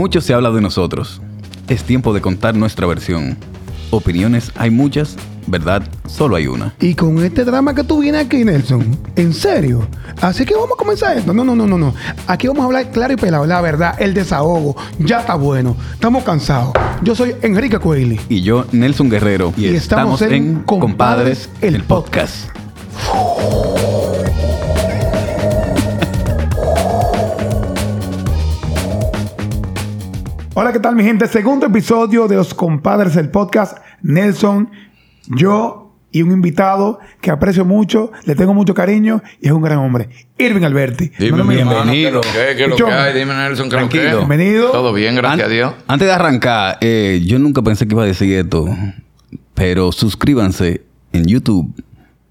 Mucho se habla de nosotros. Es tiempo de contar nuestra versión. Opiniones hay muchas, verdad solo hay una. Y con este drama que tú vienes aquí, Nelson, ¿en serio? Así que vamos a comenzar esto. No, no, no, no, no. Aquí vamos a hablar claro y pelado, la verdad, el desahogo. Ya está bueno. Estamos cansados. Yo soy Enrique Coeli. Y yo, Nelson Guerrero. Y estamos en Compadres, el podcast. Hola, ¿qué tal mi gente? Segundo episodio de Los Compadres del Podcast. Nelson, yo y un invitado que aprecio mucho, le tengo mucho cariño y es un gran hombre. Irving Alberti. Dime, No, bienvenido. ¿Qué, qué es lo que hay? Dime, Nelson, ¿qué es lo que Tranquilo. es? Bienvenido. Todo bien, gracias An- a Dios. Antes de arrancar, eh, yo nunca pensé que iba a decir esto, pero suscríbanse en YouTube,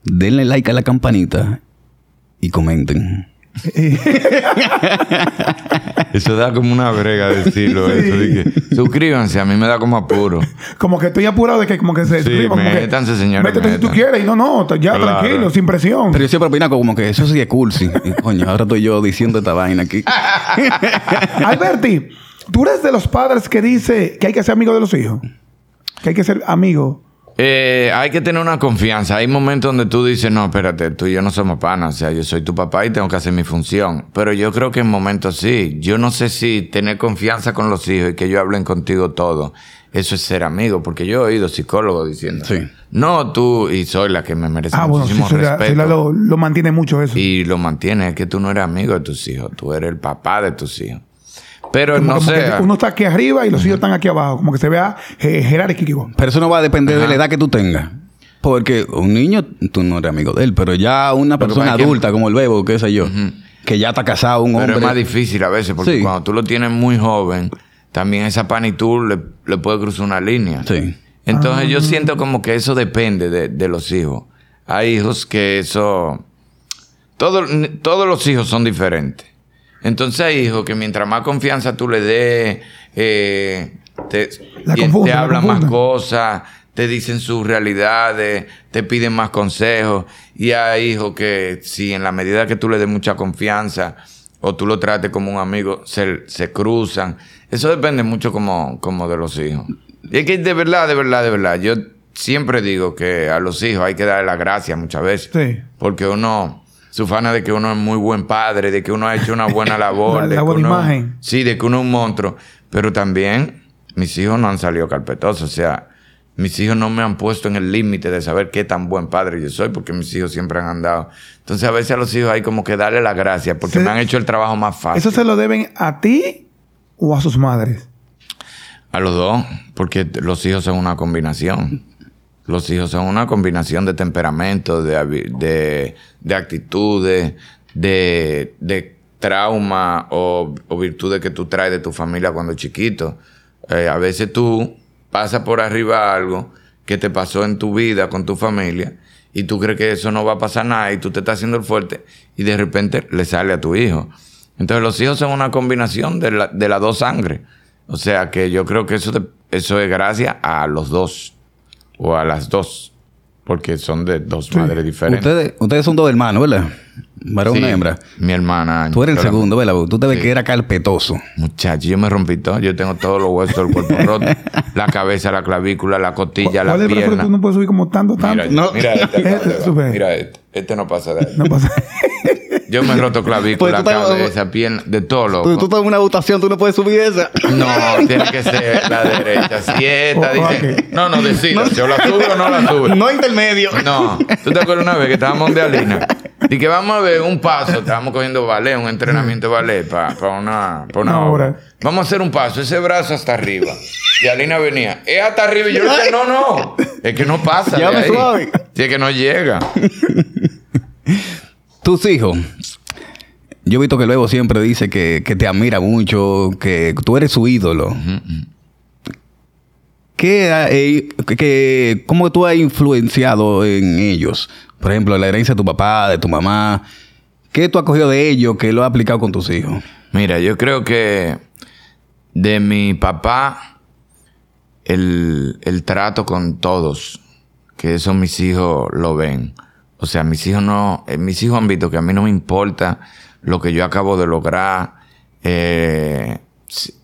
denle like a la campanita y comenten. Eso da como una brega decirlo. eso, de que, suscríbanse, a mí me da como apuro. Como que estoy apurado de que como que se Sí, que- métanse, señores, Métete si tú quieres y no, no, ya Claro. tranquilo, sin presión. Pero yo siempre opino como que eso sí es cursi. Y, coño, ahora estoy yo diciendo esta vaina aquí. Alberti, tú eres de los padres que dice que hay que ser amigo de los hijos. Que hay que ser amigo. Eh, hay que tener una confianza. Hay momentos donde tú dices, no, espérate, tú y yo no somos panas. O sea, yo soy tu papá y tengo que hacer mi función. Pero yo creo que en momentos sí. Yo no sé si tener confianza con los hijos y que ellos hablen contigo todo. Eso es ser amigo. Porque yo he oído psicólogos diciendo, Sí. no tú, y soy la que me merece Ah, bueno, sí, muchísimo Soyla- respeto. Soyla lo, lo mantiene mucho eso. Y lo mantiene, es que tú no eres amigo de tus hijos, tú eres el papá de tus hijos. Pero Como- no como sé. que uno está aquí arriba y los hijos están aquí abajo. Como que se vea eh, jerárquico. Pero eso no va a depender de la edad que tú tengas. Porque un niño, tú no eres amigo de él, pero ya una Pero persona que- adulta como el bebo, qué sé yo, que ya está casado, un Pero hombre. es más difícil a veces, porque Sí. cuando tú lo tienes muy joven, también esa panitud le, le puede cruzar una línea. Sí. Entonces Ah. yo siento como que eso depende de, de los hijos. Hay hijos que eso... Todo- todos los hijos son diferentes. Entonces hay hijos que mientras más confianza tú le des, eh, te, hablan más cosas, te dicen sus realidades, te piden más consejos. Y hay hijos que si en la medida que tú le des mucha confianza o tú lo trates como un amigo, se, se cruzan. Eso depende mucho como, como de los hijos. Y es que de verdad, de verdad, de verdad, yo siempre digo que a los hijos hay que darle la gracia muchas veces. Sí. Porque uno, su fana de que uno es muy buen padre, de que uno ha hecho una buena labor. La- de la que buena uno- imagen. Sí, de que uno es un monstruo. Pero también mis hijos no han salido carpetosos. O sea, mis hijos no me han puesto en el límite de saber qué tan buen padre yo soy, porque mis hijos siempre han andado. Entonces a veces a los hijos hay como que darle la gracia, porque me han hecho el trabajo más fácil. ¿Eso se lo deben a ti o a sus madres? A los dos, porque los hijos son una combinación. Los hijos son una combinación de temperamento, de, de, de actitudes, de, de trauma o, virtudes que tú traes de tu familia cuando chiquito. Eh, a veces tú pasas por arriba algo que te pasó en tu vida con tu familia y tú crees que eso no va a pasar nada y tú te estás haciendo el fuerte y de repente le sale a tu hijo. Entonces los hijos son una combinación de, la- de las dos sangres. O sea que yo creo que eso, de- eso es gracias a los dos o a las dos, porque son de dos madres diferentes. Ustedes, ustedes son dos hermanos, ¿verdad? Varón Sí, y hembra. Mi hermana. Tú eres el segundo, ¿verdad? Tú te ves Sí. que era carpetoso. Muchacho, yo me rompí todo. Yo tengo todos los huesos del cuerpo roto. la cabeza, la clavícula, la costilla, la ¿Cuál es el pierna. tú no puedes subir como tanto, tanto? Mira, No. mira este. Este, este, súper. mira este. Este no pasa de ahí. No pasa. Yo me he roto clavícula, Pues tú te- cabeza, pierna, de todo Tú, loco. tú estás en una votación, tú no puedes subir esa. No, tiene que ser la derecha. Si esta Oh, dice... No, no, decida. Si o la sube o no la sube. No intermedio. No, tú te acuerdas una vez que estábamos de Alina y que vamos a ver un paso, estábamos cogiendo ballet, un entrenamiento de ballet para una, pa una Una obra. Vamos a hacer un paso, ese brazo hasta arriba. Y Alina venía, es hasta arriba. Y yo le dije, no, no, es que no pasa. de ahí. suave. Sí, es que no llega. Tus hijos. Yo he visto que luego siempre dice que, que te admira mucho, que tú eres su ídolo. ¿Qué, eh, que- ¿Cómo tú has influenciado en ellos? Por ejemplo, la herencia de tu papá, de tu mamá. ¿Qué tú has cogido de ellos que lo has aplicado con tus hijos? Mira, yo creo que de mi papá, el, el trato con todos, que eso mis hijos lo ven. O sea, mis hijos no, eh, mis hijos han visto que a mí no me importa lo que yo acabo de lograr. Eh,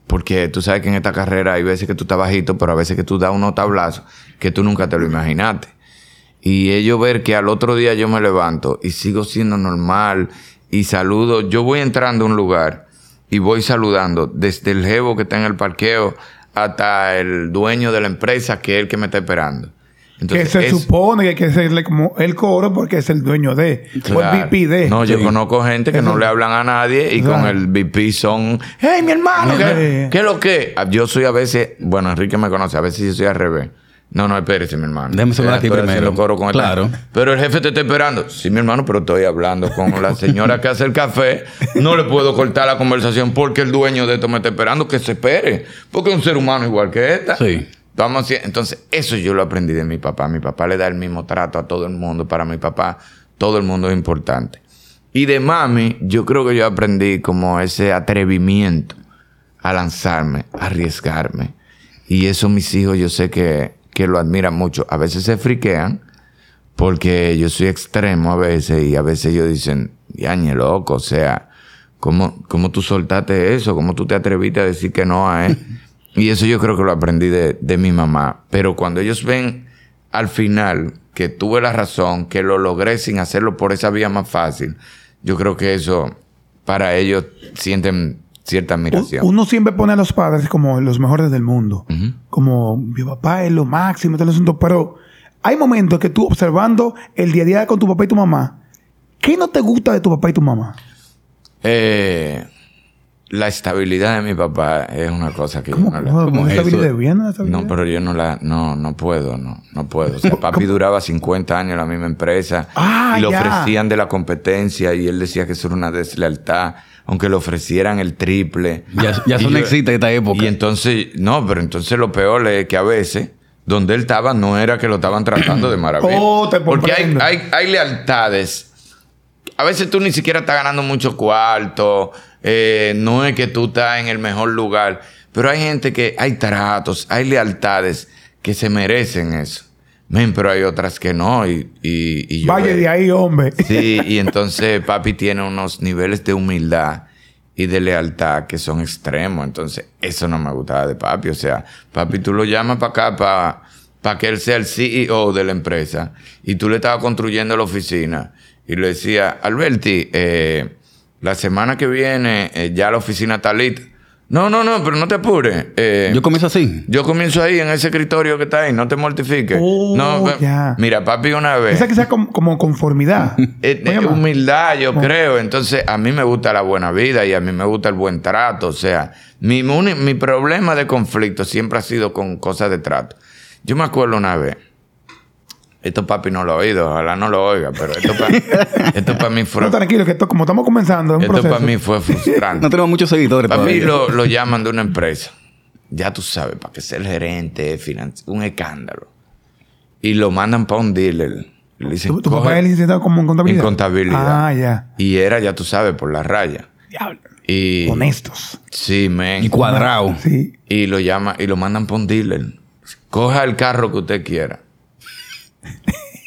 Porque tú sabes que en esta carrera hay veces que tú estás bajito, pero a veces que tú das unos tablazos que tú nunca te lo imaginaste. Y ellos ver que al otro día yo me levanto y sigo siendo normal y saludo. Yo voy entrando a un lugar y voy saludando desde el jevo que está en el parqueo hasta el dueño de la empresa que es el que me está esperando. Que se es- supone que hay que hacerle como el coro porque es el dueño de. O el. VP de. No, yo Sí. conozco gente que no le hablan a nadie y Claro. con el VP son, hey, mi hermano, ¿qué, es lo que? Ah, Yo soy a veces, bueno, Enrique me conoce, a veces yo soy al revés. No, no, espérese, mi hermano. Déjame saludar a ti Estoy primero. coro con el- Claro. Pero el jefe te está esperando. Sí, mi hermano, pero estoy hablando con la señora que hace el café. No le puedo cortar la conversación porque el dueño de esto me está esperando. Que se espere. Porque es un ser humano igual que esta. Sí. Vamos entonces, eso yo lo aprendí de mi papá. Mi papá le da el mismo trato a todo el mundo. Para mi papá, todo el mundo es importante. Y de mami, yo creo que yo aprendí como ese atrevimiento a lanzarme, a arriesgarme. Y eso mis hijos yo sé que, que lo admiran mucho. A veces se friquean porque yo soy extremo a veces y a veces ellos dicen, yañe loco, o sea, ¿cómo, ¿cómo tú soltaste eso? ¿Cómo tú te atreviste a decir que no a él? y eso yo creo que lo aprendí de, de mi mamá. Pero cuando ellos ven al final que tuve la razón, que lo logré sin hacerlo por esa vía más fácil, yo creo que eso para ellos sienten cierta admiración. Uno siempre pone a los padres como los mejores del mundo. Como mi papá es lo máximo, todo el asunto. Pero hay momentos que tú observando el día a día con tu papá y tu mamá, ¿qué no te gusta de tu papá y tu mamá? Eh, la estabilidad de mi papá es una cosa que yo ¿Cómo? no la- ¿Cómo? cómo ¿Cómo es estabilidad? ¿Bien la estabilidad? No, pero yo no la, no, no puedo, no, no puedo. O sea, papi duraba 50 años en la misma empresa Ah, y le ofrecían de la competencia y él decía que eso era una deslealtad, aunque le ofrecieran el triple. Ya, ya Y eso no yo- existe en esta época. Y entonces, no, pero entonces lo peor es que a veces, donde él estaba, no era que lo estaban tratando de maravilla. Oh, te Porque hay, hay, hay lealtades. A veces tú ni siquiera estás ganando mucho cuarto, eh, no es que tú estás en el mejor lugar, pero hay gente que hay tratos, hay lealtades que se merecen eso. Men, pero hay otras que no. Y, y, y yo Vaya de ahí, hombre. Sí, y entonces papi tiene unos niveles de humildad y de lealtad que son extremos. Entonces, eso no me gustaba de papi. O sea, papi tú lo llamas para acá para para que él sea el CEO de la empresa y tú le estabas construyendo la oficina y le decía, Alberti, eh, la semana que viene eh, ya la oficina está lista. No, no, no, pero no te apures. Eh, Yo comienzo así. yo comienzo ahí en ese escritorio que está ahí, no te mortifiques. Oh, no, ve- ya. Mira, papi una vez. Esa que sea como, como conformidad. Eh, eh, humildad, yo creo. Entonces, a mí me gusta la buena vida y a mí me gusta el buen trato. O sea, mi, mi problema de conflicto siempre ha sido con cosas de trato. Yo me acuerdo una vez, esto papi no lo ha oído, ojalá no lo oiga, pero esto para mí fue, No, tranquilo, que esto, como estamos comenzando, es un esto para mí fue frustrante. No tenemos muchos seguidores Papi todavía. lo, lo llaman de una empresa. Ya tú sabes, para que sea el gerente, un escándalo. Y lo mandan para un dealer. Le dicen, ¿Tu, tu "Coge- papá es licenciado como en contabilidad? En contabilidad. Ah, ya. Y era, ya tú sabes, por la raya. Diablo. Y Honestos. sí, men. Y cuadrado. Sí. Y lo llama y lo mandan para un dealer. Coja el carro que usted quiera.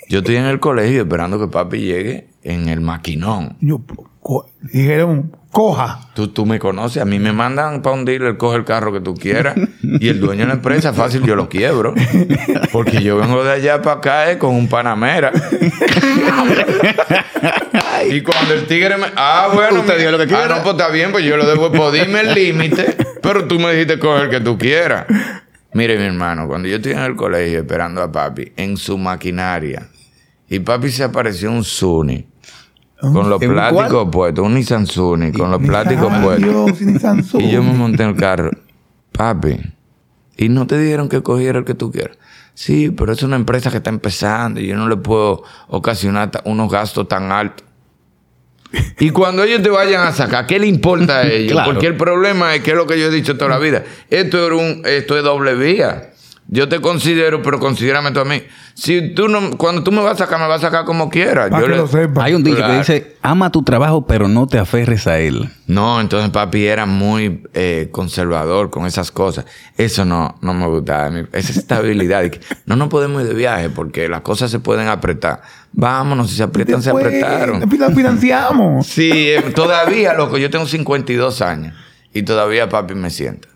Yo estoy en el colegio esperando que papi llegue en el maquinón. Yo, co- dijeron, coja. Tú, tú me conoces, a mí me mandan para un dealer, coge el carro que tú quieras. Y el dueño de la empresa, fácil, yo lo quiebro. Porque yo vengo de allá para acá eh, con un Panamera. y cuando el tigre me. Ah, bueno. Usted diga lo que Ah, quiera. no, pues está bien, pues yo lo debo. Pues dime el límite. Pero tú me dijiste coge el que tú quieras. Mire, mi hermano, cuando yo estoy en el colegio esperando a papi en su maquinaria. Y papi se apareció un Suni. Con los ¿En un plásticos puestos, un Nissan Suni, con los plásticos Ay, puestos. Y yo me monté en el carro. Papi, ¿y no te dijeron que cogiera el que tú quieras? Sí, pero es una empresa que está empezando y yo no le puedo ocasionar unos gastos tan altos. Y cuando ellos te vayan a sacar, ¿qué le importa a ellos? Claro. Porque el problema es que es lo que yo he dicho toda la vida. Esto, era un, esto es doble vía. Yo te considero, pero considérame tú a mí. Si tú no, cuando tú me vas a sacar, me vas a sacar como quieras. Yo que le- lo sepa. Hay un dicho Claro. que dice, ama tu trabajo, pero no te aferres a él. No, entonces papi era muy eh, conservador con esas cosas. Eso no, no me gustaba. Esa estabilidad. no nos podemos ir de viaje porque las cosas se pueden apretar. Vámonos, si se aprietan, se apretaron. Financiamos. Sí, eh, todavía, loco, yo tengo 52 años y todavía papi me sienta.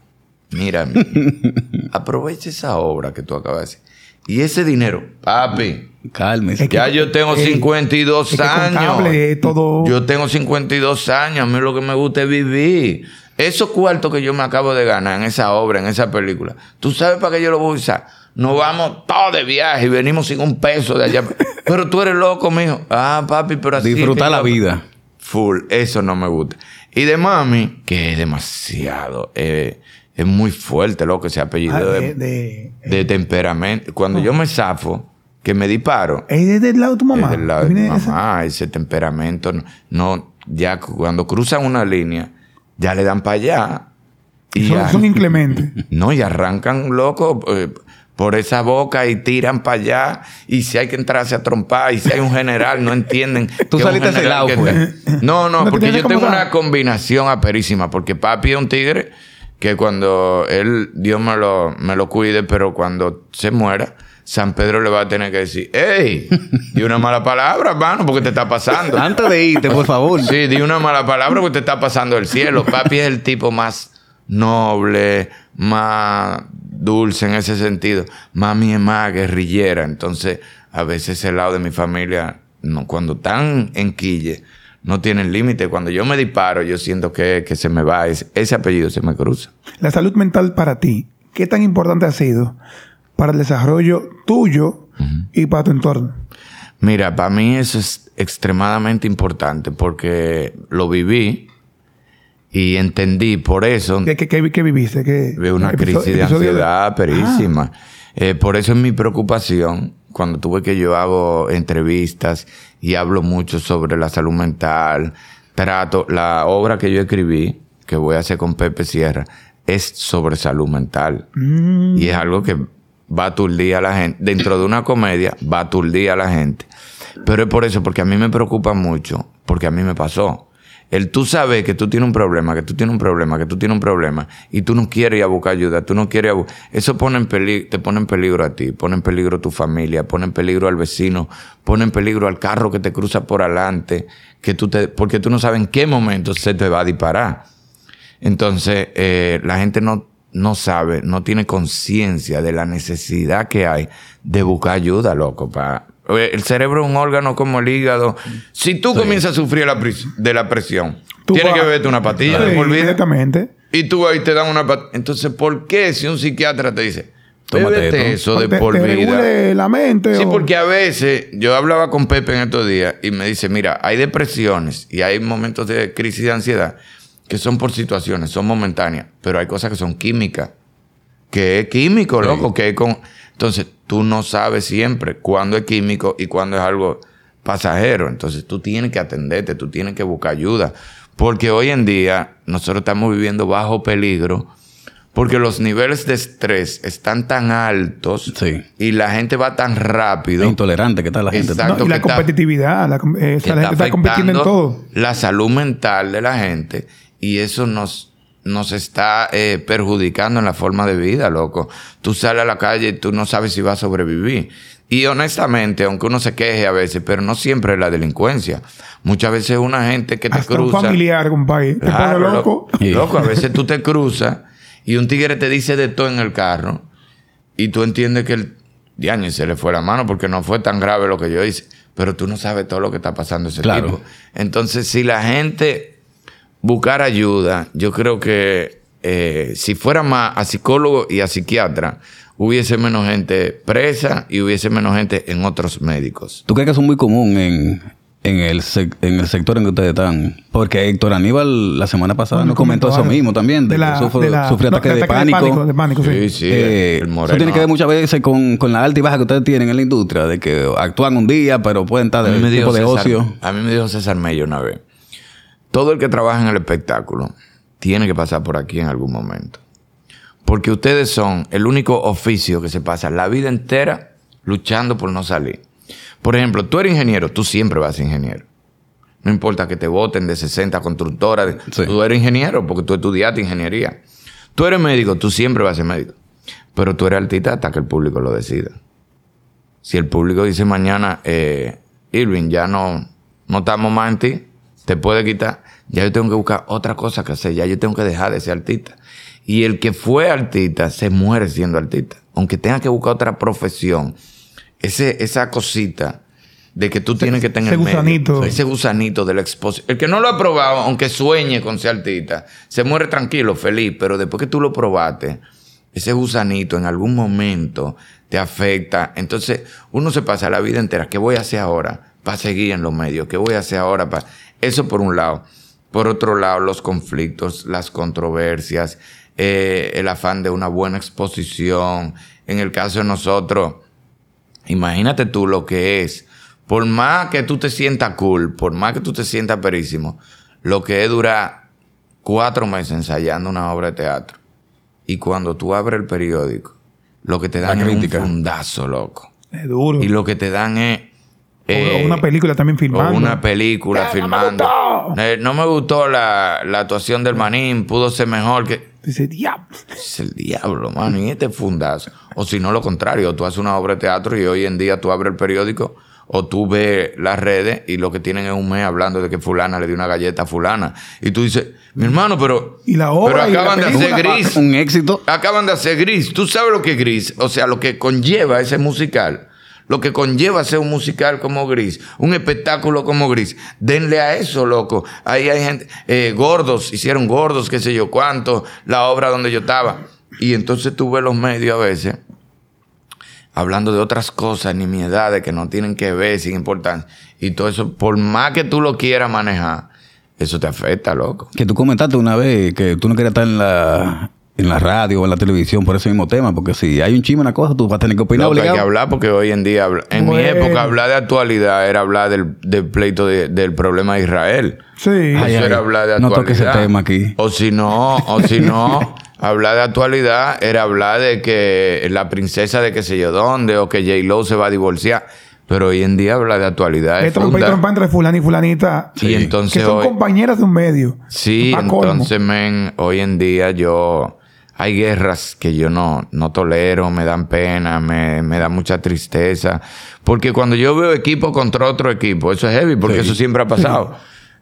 mira, mi- aprovecha esa obra que tú acabas de hacer. Y ese dinero, papi, Cálmese. Es que- ya yo tengo Ey, 52 es que años. todo- Yo tengo 52 años. A mí lo que me gusta es vivir. Esos cuartos que yo me acabo de ganar en esa obra, en esa película, ¿tú sabes para qué yo lo voy a usar? Nos vamos todos de viaje y venimos sin un peso de allá. pero tú eres loco, mijo. Ah, papi, pero así. que la vida. Full. Eso no me gusta. Y de mami, que es demasiado. eh, es muy fuerte, loco, ese apellido Ah, de, de, de- de temperamento. Cuando yo me zafo, que me disparo, ¿Es desde el lado de tu mamá? es del lado de ¿Viene mi esa? mamá, ese temperamento. No, no, ya cu- cuando cruzan una línea, ya le dan para allá. Y Son, ya- son inclementes. no, y arrancan loco eh, por esa boca y tiran para allá. Y si hay que entrarse a trompar, y si hay un general, no entienden. Tú saliste general celado, que pues. No, no, porque yo tengo una combinación aperísima. Porque papi es un tigre que cuando él, Dios me lo, me lo cuide, pero cuando se muera. San Pedro le va a tener que decir, ¡Ey! Di una mala palabra, hermano, porque te está pasando. Antes de irte, por favor. Sí, di una mala palabra porque te está pasando el cielo. Papi es el tipo más noble, más dulce en ese sentido. Mami es más guerrillera. Entonces, a veces ese lado de mi familia, no, cuando están en quille, no tienen límite. Cuando yo me disparo, yo siento que, que se me va. Ese, ese apellido se me cruza. La salud mental para ti, ¿qué tan importante ha sido para el desarrollo tuyo y para tu entorno? Mira, para mí eso es extremadamente importante porque lo viví y entendí por eso. ¿Qué, qué, qué- qué viviste? ¿Qué, de una episodio- crisis de ansiedad perísima. Eh, por eso es mi preocupación cuando tuve que yo hago entrevistas y hablo mucho sobre la salud mental. Trato, la obra que yo escribí, que voy a hacer con Pepe Sierra, es sobre salud mental. Mm, Y es algo que va a aturdir a la gente. Dentro de una comedia, va a aturdir a la gente. Pero es por eso, porque a mí me preocupa mucho, porque a mí me pasó. El tú sabes que tú tienes un problema, que tú tienes un problema, que tú tienes un problema, y tú no quieres ir a buscar ayuda, tú no quieres... a Eso pone en te pone en peligro a ti, pone en peligro a tu familia, pone en peligro al vecino, pone en peligro al carro que te cruza por adelante, que tú te, porque tú no sabes en qué momento se te va a disparar. Entonces, eh, la gente no, no sabe, no tiene conciencia de la necesidad que hay de buscar ayuda, loco. Pa. Oye, El cerebro es un órgano como el hígado. Si tú comienzas a sufrir la de la presión, Tú tienes vas- que beberte una patilla Sí. Inmediatamente. Y tú ahí te dan una patilla. Entonces, ¿por qué si un psiquiatra te dice, Tómate eso de por vida? la mente. Sí, o- porque a veces yo hablaba con Pepe en estos días y me dice, mira, hay depresiones y hay momentos de crisis de ansiedad que son por situaciones, son momentáneas, pero hay cosas que son químicas, que es químico, loco, que es con... Entonces, tú no sabes siempre cuándo es químico y cuándo es algo pasajero. Entonces, tú tienes que atenderte, tú tienes que buscar ayuda. Porque hoy en día nosotros estamos viviendo bajo peligro porque los niveles de estrés están tan altos Sí. y la gente va tan rápido. Es intolerante que está la gente. Exacto. No, y la que está- competitividad. La, eh, que la gente está compitiendo en todo. La salud mental de la gente y eso nos, nos está eh, perjudicando en la forma de vida, loco. Tú sales a la calle y tú no sabes si vas a sobrevivir. Y honestamente, aunque uno se queje a veces, pero no siempre es la delincuencia. Muchas veces es una gente que te Hasta un cruza. familiar, compadre. Te Claro, pone loco. Loco, a veces tú te cruzas y un tigre te dice de todo en el carro y tú entiendes que el diaño se le fue la mano porque no fue tan grave lo que yo hice, pero tú no sabes todo lo que está pasando ese Claro. tipo. Entonces, si la gente buscara ayuda, yo creo que eh, si fuera más a psicólogo y a psiquiatra, hubiese menos gente presa y hubiese menos gente en otros médicos. ¿Tú crees que eso es muy común en, en, el, sec- en el sector en que ustedes están? Porque Héctor Aníbal la semana pasada Bueno, nos comentó eso mismo también. De, De la- que sufre, de la- sufre no, ataques de de, ataque de pánico. pánico, de pánico, sí. Sí, sí, Eh, el eso tiene que ver muchas veces con, con la alta y baja que ustedes tienen en la industria, de que actúan un día, pero pueden estar de tipo de César- ocio. A mí me dijo César Mello una vez. Todo el que trabaja en el espectáculo tiene que pasar por aquí en algún momento. Porque ustedes son el único oficio que se pasa la vida entera luchando por no salir. Por ejemplo, tú eres ingeniero, tú siempre vas a ser ingeniero. No importa que te voten de 60 constructoras, Sí. tú eres ingeniero porque tú estudiaste ingeniería. Tú eres médico, tú siempre vas a ser médico. Pero tú eres artista hasta que el público lo decida. Si el público dice mañana, eh, Irving, ya no, no estamos más en ti, te puede quitar, ya yo tengo que buscar otra cosa que hacer, ya yo tengo que dejar de ser artista. Y el que fue artista se muere siendo artista. Aunque tenga que buscar otra profesión. Ese, esa cosita de que tú tienes que tener ese medio, gusanito. ese gusanito de la exposición. El que no lo ha probado, aunque sueñe con ser artista, se muere tranquilo, feliz, pero después que tú lo probaste, ese gusanito en algún momento te afecta. Entonces, uno se pasa la vida entera, ¿qué voy a hacer ahora para seguir en los medios? ¿Qué voy a hacer ahora para...? Eso por un lado. Por otro lado, los conflictos, las controversias, eh, el afán de una buena exposición. En el caso de nosotros, imagínate tú lo que es. Por más que tú te sientas cool, por más que tú te sientas perísimo, lo que es durar cuatro meses ensayando una obra de teatro. Y cuando tú abres el periódico, lo que te dan es un crítica. fundazo, loco. Es duro. Y lo que te dan es... O- eh, o una película también o filmando. una película Eh, no me filmando. gustó. Eh, no me gustó la, la actuación del manín, pudo ser mejor que... Dice, diablo. Es el diablo, mano, y este fundazo. O si no, lo contrario, tú haces una obra de teatro y hoy en día tú abres el periódico o tú ves las redes y lo que tienen es un mes hablando de que fulana le dio una galleta a fulana. Y tú dices, mi hermano, pero... Y la obra Pero y la acaban de hacer gris. Un éxito. Acaban de hacer gris. ¿Tú sabes lo que es gris? O sea, lo que conlleva ese musical. Lo que conlleva ser un musical como gris. Un espectáculo como gris. Denle a eso, loco. Ahí hay gente... eh, gordos. Hicieron gordos, qué sé yo cuánto. La obra donde yo estaba. Y entonces tú los medios a veces hablando de otras cosas, nimiedades que no tienen que ver, sin importancia. Y todo eso, por más que tú lo quieras manejar, eso te afecta, loco. Que tú comentaste una vez que tú no querías estar en la, en la radio o en la televisión por ese mismo tema, porque si hay un chisme en la cosa, tú vas a tener que opinar No, que hay que obligado. hablar porque hoy en día, habla- en mi época, hablar de actualidad era hablar del, del pleito de- del problema de Israel. Sí. Eso ay, era hablar de no actualidad. toques ese tema aquí. O si no, o si no, hablar de actualidad era hablar de que la princesa de qué sé yo dónde, o que J-Lo se va a divorciar. Pero hoy en día hablar de actualidad Es es trompa y funda- trompa entre fulano y fulanita. Y entonces que son hoy- compañeras de un medio. Sí, entonces, men, hoy en día yo... Hay guerras que yo no, no tolero, me dan pena, me, me da mucha tristeza. Porque cuando yo veo equipo contra otro equipo, eso es heavy, porque Sí. eso siempre ha pasado.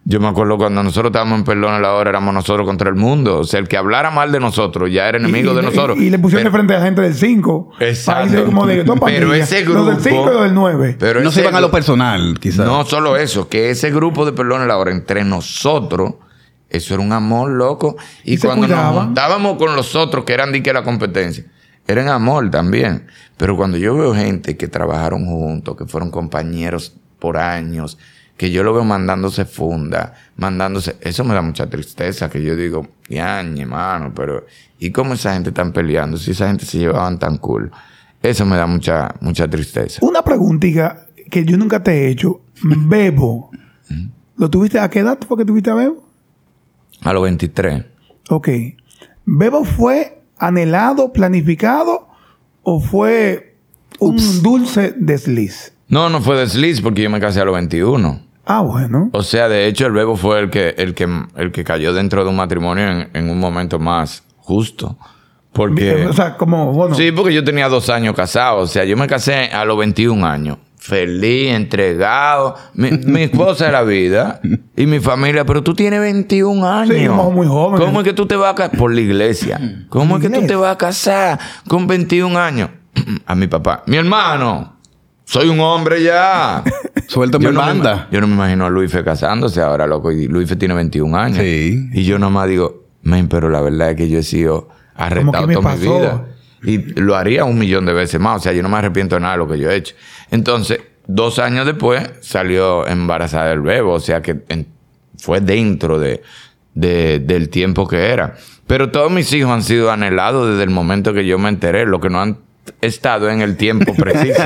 Yo me acuerdo cuando nosotros estábamos en Perdón a la hora, éramos nosotros contra el mundo. O sea, el que hablara mal de nosotros ya era enemigo Y- de y- nosotros. Y, le pusieron Pero- de frente a la gente del 5. Exacto. como de dos Pero ese Los del grupo- 5 y los del 9. Pero no se iban a lo personal, quizás. No solo eso, que ese grupo de Perdón a la hora entre nosotros, eso era un amor loco. Y, cuando nos juntábamos con los otros, que eran de que la competencia, eran amor también. Pero cuando yo veo gente que trabajaron juntos, que fueron compañeros por años, que yo lo veo mandándose funda, mandándose, eso me da mucha tristeza, que yo digo, yañe, mano, pero ¿y cómo esa gente están peleando? Si esa gente se llevaban tan cool. Eso me da mucha, mucha tristeza. Una preguntita que yo nunca te he hecho. Bebo. ¿Lo tuviste a qué edad fue que tuviste a Bebo? A los 23. Ok. ¿Bebo fue anhelado, planificado o fue un dulce desliz? No, no fue desliz porque yo me casé a los 21. Ah, bueno. O sea, de hecho, el bebo fue el que, el que, el que cayó dentro de un matrimonio en, en un momento más justo. Porque. O sea, como, bueno. sí, porque yo tenía dos años casado. O sea, yo me casé a los 21 años. Feliz, entregado. Mi, mi esposa de la vida. Y mi familia. Pero tú tienes 21 años. Sí, somos muy jóvenes. ¿Cómo es que tú te vas a casar? Por la iglesia. ¿Cómo es que tú te vas a casar con 21 años? a mi papá. Mi hermano. Soy un hombre ya. Suéltame Yo no, me, banda. yo no me imagino a Luis Fe casándose ahora, loco. Y Luis Fe tiene 21 años. Sí. Y yo nomás digo, men, pero la verdad es que yo he sido arrestado toda mi vida. Y lo haría un millón de veces más. O sea, yo no me arrepiento de nada de lo que yo he hecho. Entonces, dos años después salió embarazada del bebo. O sea, que fue dentro de, de- del tiempo que era. Pero todos mis hijos han sido anhelados desde el momento que yo me enteré. Lo que no han estado en el tiempo preciso.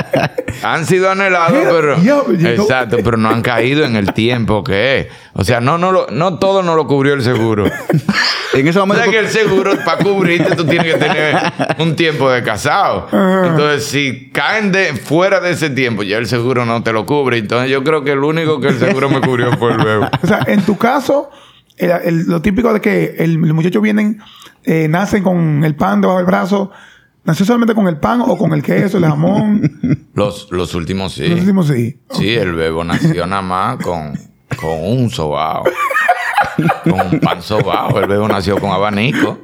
han sido anhelados, pero... Exacto, pero no han caído en el tiempo que es. O sea, no, no, lo- no todo no lo cubrió el seguro. En ese O momento. sea que el seguro, para cubrirte, tú tienes que tener un tiempo de casado. Entonces, si caen de fuera de ese tiempo, ya el seguro no te lo cubre. Entonces, yo creo que el único que el seguro me cubrió fue el bebo. O sea, en tu caso, el- el- lo típico de que el, los muchachos vienen, eh, nacen con el pan debajo del brazo. ¿Nació solamente con el pan o con el queso, el jamón? Los, los últimos sí. Los últimos sí. Sí, el bebo nació nada más con, con un sobao. con un pan sobao. El bebo nació con abanico.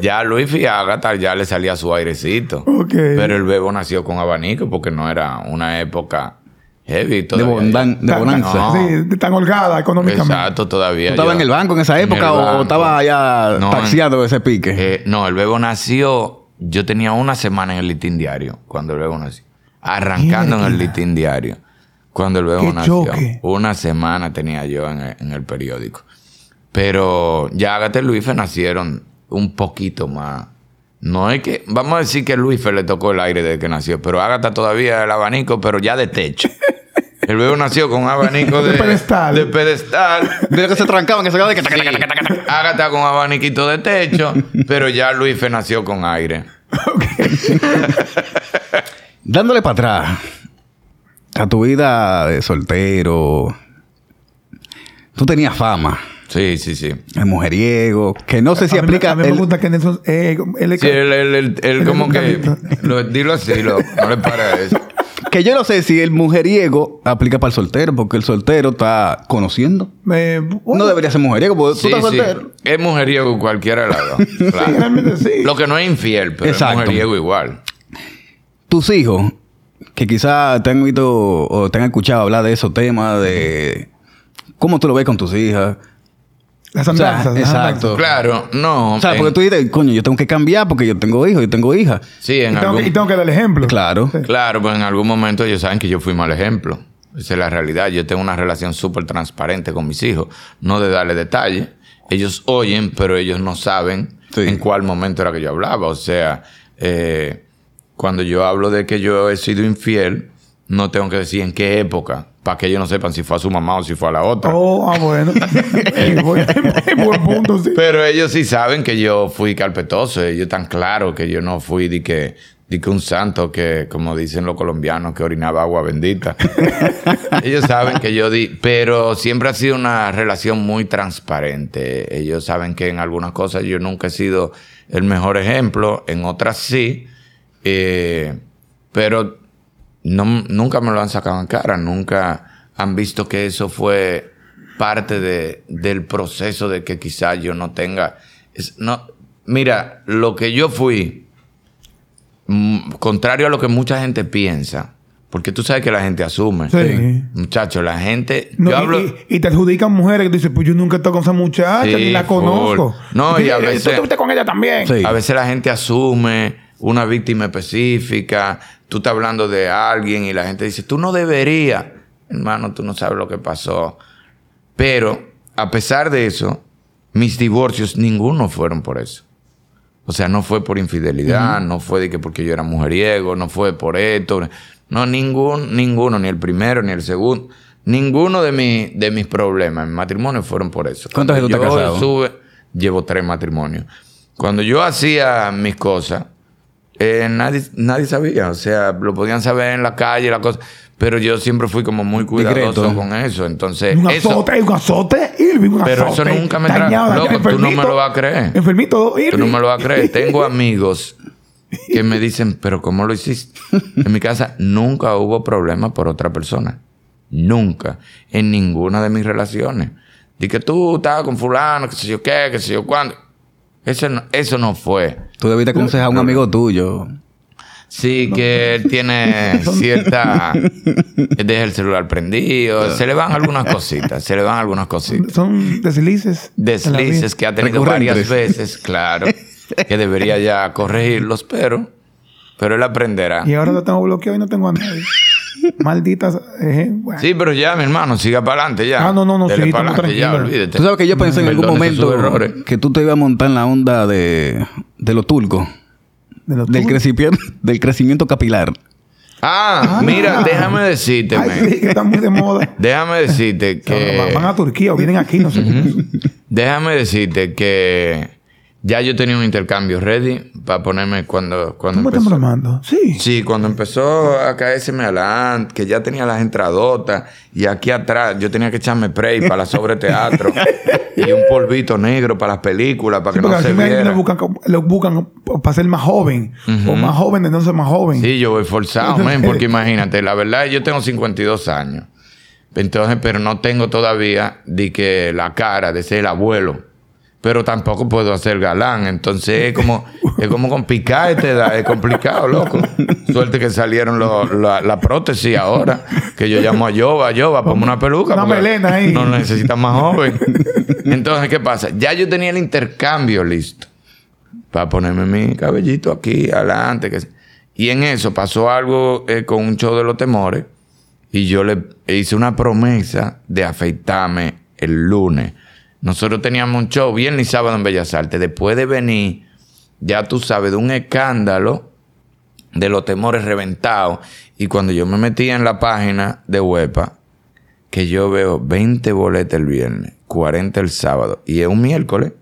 Ya a Luis y a Agatha ya le salía su airecito. Ok. Pero el bebo nació con abanico porque no era una época heavy De, todavía. bondan- de Tan- bonanza. No. Sí, tan holgada económicamente. Exacto, todavía. ¿Tú estabas yo- en el banco en esa época o, estaba ya No, taxiado ese pique? Eh, no, el bebo nació. Yo tenía una semana en el litín diario cuando el bebo nació. Arrancando en el litín diario. Cuando Qué nació. choque. Una semana tenía yo en el, en el periódico. Pero ya Agatha y Luife nacieron un poquito más. No es que. Vamos a decir que Luife le tocó el aire desde que nació. Pero Agatha todavía el abanico, pero ya de techo. El bebo nació con un abanico de, De pedestal. De pedestal. Veo que se trancaban, que se de que... Sí. Agatha con abaniquito de techo, pero ya Luis nació con aire. Dándole para atrás a tu vida de soltero, tú tenías fama, Sí, sí, sí. el mujeriego, que no sé si a mí, aplica... a mí me gusta que Nelson... Eh, él Sí, él, él, él- él Él como que... Lo, dilo así, lo, no le para eso. Que yo no sé si el mujeriego aplica para el soltero, porque el soltero está conociendo. eh, bueno, No debería ser mujeriego, porque tú estás sí. soltero. Es mujeriego cualquiera de las dos. sí, Claro. realmente sí. Lo que no es infiel, pero Exacto. es mujeriego igual. Tus hijos, que quizás te han oído o te han escuchado hablar de esos temas, de cómo tú lo ves con tus hijas. Las O sea, andanzas. las exacto. Claro, no. O sea, en- porque tú dices, coño, yo tengo que cambiar porque yo tengo hijos, yo tengo hijas. Sí, en Y tengo, algún... que, y tengo que dar el ejemplo. Claro. Sí. Claro, pues en algún momento ellos saben que yo fui mal ejemplo. Esa es la realidad. Yo tengo una relación súper transparente con mis hijos. No de darle detalle. Ellos oyen, pero ellos no saben Sí. en cuál momento era que yo hablaba. O sea, eh, cuando yo hablo de que yo he sido infiel, no tengo que decir en qué época, para que ellos no sepan si fue a su mamá o si fue a la otra. Oh, ah, bueno. Buen, buen punto, sí. Pero ellos sí saben que yo fui carpetoso. Ellos están claros que yo no fui de que, de que un santo que, como dicen los colombianos, que orinaba agua bendita. ellos saben que yo di... Pero siempre ha sido una relación muy transparente. Ellos saben que en algunas cosas yo nunca he sido el mejor ejemplo. En otras sí. Eh, pero no, nunca me lo han sacado en cara. Nunca han visto que eso fue parte de, del proceso de que quizás yo no tenga. es- no, mira, lo que yo fui, mm, contrario a lo que mucha gente piensa, porque tú sabes que la gente asume. Sí. Muchachos, la gente. No, yo y- hablo. y, y te adjudican mujeres que dicen, pues yo nunca he estado con esa muchacha, Sí, ni la full. conozco. No, y a "Eh, veces- Tú estuviste con ella también. Sí. A veces la gente asume una víctima específica. Tú estás hablando de alguien y la gente dice, tú no deberías. Hermano, tú no sabes lo que pasó. Pero, a pesar de eso, mis divorcios, ninguno fueron por eso. O sea, no fue por infidelidad, no fue de que porque yo era mujeriego, no fue por esto. No, ningún, ninguno, ni el primero, ni el segundo. Ninguno de, mi, de mis problemas en matrimonio fueron por eso. ¿Cuántos años tú casado? Tuve- llevo tres matrimonios. Cuando yo hacía mis cosas, eh, nadie, nadie sabía. O sea, lo podían saber en la calle, la cosa. Pero yo siempre fui como muy cuidadoso Discreto. con eso. Entonces, Un eso, azote, un azote, Irving, un Pero azote. eso nunca me tra- dañado, Loco, tú no me enfermito. lo vas a creer. Enfermito, Irving. Tú no me lo vas a creer. Tengo amigos que me dicen, pero ¿cómo lo hiciste? En mi casa nunca hubo problema por otra persona. Nunca. En ninguna de mis relaciones. Di que tú estabas con fulano, que sé yo qué, que sé yo cuándo. Eso no, eso no fue. Tú debiste aconsejar a un amigo tuyo. Sí, que él tiene cierta... Deja el celular prendido. Se le van algunas cositas. Se le van algunas cositas. Son deslices. deslices que ha tenido varias veces, claro, que debería ya corregirlos, pero, pero él aprenderá. Y ahora lo tengo bloqueado y no tengo a nadie. Malditas. eh, bueno. Sí, pero ya, mi hermano, siga para adelante ya. Ah, no, no, no, sí, estamos adelante, ya, tranquilos. olvídate. Tú sabes que yo pensé en algún Perdone sus momento que tú te ibas a montar en la onda de, de los turcos, De los del crecimiento, del crecimiento capilar. Ah, mira, déjame decirte, Ay, que está muy de moda. déjame decirte Van- Van a que, Turquía o vienen aquí, no sé. déjame decirte que ya yo tenía un intercambio ready para ponerme cuando, cuando ¿Cómo empezó. bromando? Sí. Sí, cuando empezó a caérseme adelante, que ya tenía las entradotas y aquí atrás yo tenía que echarme spray para la sobreteatro y un polvito negro para las películas para que Porque no se viera. lo buscan, como- lo buscan para ser más joven. O más joven de no ser más joven. Sí, yo voy forzado, men, porque imagínate, la verdad yo tengo 52 años. Entonces, pero no tengo todavía de que la cara de ser el abuelo. Pero tampoco puedo hacer galán. Entonces es como, es como complicar esta edad, es complicado, loco. Suerte que salieron lo- la, la prótesis ahora, que yo llamo a Yoba, Yoba, ponme una peluca. Una melena ahí. No necesitas más joven. Entonces, ¿qué pasa? Ya yo tenía el intercambio listo para ponerme mi cabellito aquí adelante. Que... Y en eso pasó algo eh, con un show de los temores y yo le hice una promesa de afeitarme el lunes. Nosotros teníamos un show viernes y sábado en Bellas Artes. Después de venir, ya tú sabes, de un escándalo de los temores reventados. Y cuando yo me metí en la página de Huepa, que yo veo 20 boletas el viernes, 40 el sábado y es un miércoles.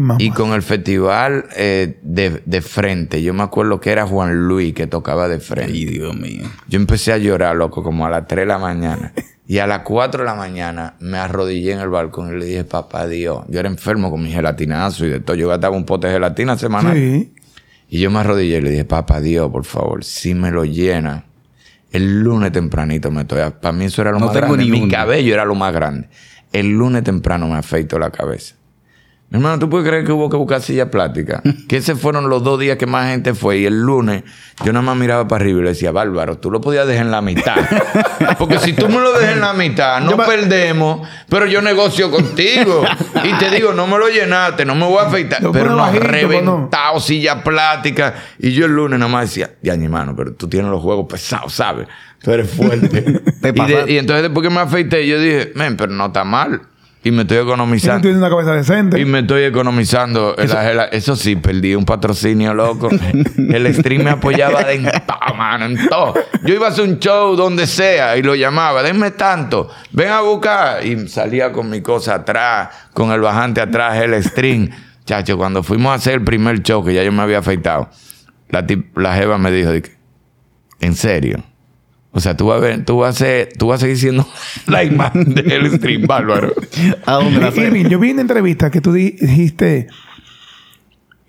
Mamá. Y con el festival eh, de, de frente, yo me acuerdo que era Juan Luis que tocaba de frente. Ay, Dios mío. Yo empecé a llorar, loco, como a las 3 de la mañana. Y a las 4 de la mañana me arrodillé en el balcón y le dije, papá Dios, yo era enfermo con mi gelatinazo y de todo. Yo gastaba un pote de gelatina semanal. Sí. Y yo me arrodillé y le dije, papá Dios, por favor, si me lo llena, el lunes tempranito me estoy... Para mí eso era lo No más tengo grande. ni Mi uno. cabello era lo más grande. El lunes temprano me afeito la cabeza. Mi hermano, ¿tú puedes creer que hubo que buscar silla plástica? que ese fueron los dos días que más gente fue. Y el lunes yo nada más miraba para arriba y le decía, Bárbaro, tú lo podías dejar en la mitad. Porque si tú me lo dejas en la mitad, no me- perdemos, pero yo negocio contigo. y te digo, no me lo llenaste, no me voy a afeitar. Pero pone no, bajito, pues, no. reventado, silla plástica. Y yo el lunes nada más decía, ya, mi hermano, pero tú tienes los juegos pesados, ¿sabes? Tú eres fuerte. Te y, de- y entonces después que me afeité, yo dije, men, pero no está mal. Y me estoy economizando. tienes una cabeza decente. Y me estoy economizando. la Eso sí, perdí un patrocinio, loco. El stream me apoyaba de en todo, mano, en todo. Yo iba a hacer un show donde sea y lo llamaba, denme tanto, ven a buscar. Y salía con mi cosa atrás, con el bajante atrás, el stream. Chacho, cuando fuimos a hacer el primer show, que ya yo me había afeitado, la, tip- la jeva me dijo, ¿en serio? O sea, tú vas a ver, tú vas a ser, tú vas a seguir siendo la imagen del stream, bárbaro. ¿A dónde la fe? Irving, yo vi en entrevista que tú di- dijiste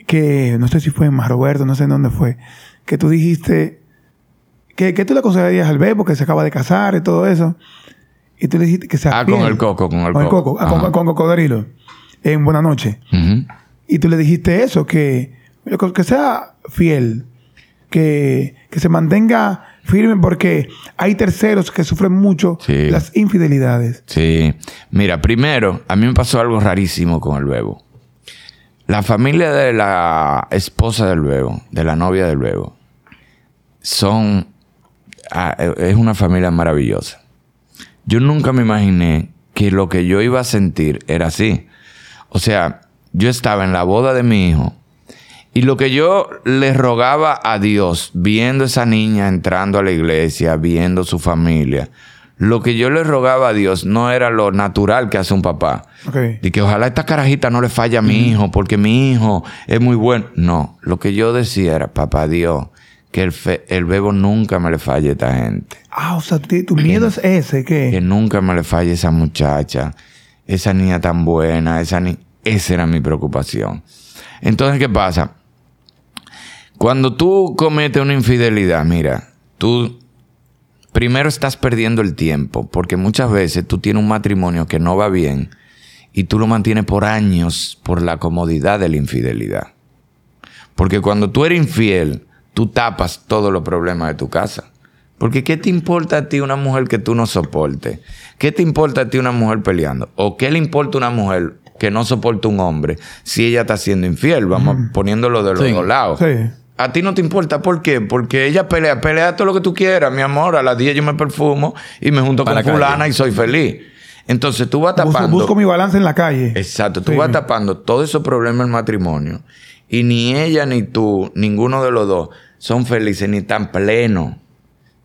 que, no sé si fue en Más Roberto, no sé en dónde fue, que tú dijiste que, que tú le aconsejarías al bebé porque se acaba de casar y todo eso. Y tú le dijiste que sea Ah, con el coco, con el Con el coco. coco, ah, con, con cocodrilo. En Buena Noche. Y tú le dijiste eso, que, que sea fiel, que, que se mantenga firme porque hay terceros que sufren mucho Sí. las infidelidades. Sí. Mira, primero, a mí me pasó algo rarísimo con el bebo. La familia de la esposa del bebo, de la novia del bebo, son... ah, es una familia maravillosa. Yo nunca me imaginé que lo que yo iba a sentir era así. O sea, yo estaba en la boda de mi hijo y lo que yo le rogaba a Dios, viendo esa niña entrando a la iglesia, viendo su familia, lo que yo le rogaba a Dios no era lo natural que hace un papá. Ok. De que ojalá esta carajita no le falle a mi hijo, porque mi hijo es muy bueno. No, lo que yo decía era, papá Dios, que el, fe- el bebo nunca me le falle a esta gente. Ah, o sea, tu miedo es ese, Que que... nunca me le falle esa muchacha, esa niña tan buena, esa ni esa era mi preocupación. Entonces, ¿qué pasa? Cuando tú cometes una infidelidad, mira, tú primero estás perdiendo el tiempo, porque muchas veces tú tienes un matrimonio que no va bien y tú lo mantienes por años por la comodidad de la infidelidad. Porque cuando tú eres infiel, tú tapas todos los problemas de tu casa. Porque ¿qué te importa a ti una mujer que tú no soportes? ¿Qué te importa a ti una mujer peleando? ¿O qué le importa a una mujer que no soporta un hombre si ella está siendo infiel? Vamos poniéndolo de los Sí. dos lados. Sí. A ti no te importa, ¿por qué? Porque ella pelea, pelea todo lo que tú quieras, mi amor. A las 10 yo me perfumo y me junto Para con fulana y soy feliz. Entonces tú vas Busco, tapando. busco mi balance en la calle. Exacto, tú Sí. vas tapando todos esos problemas del matrimonio y ni ella ni tú, ninguno de los dos, son felices ni tan plenos.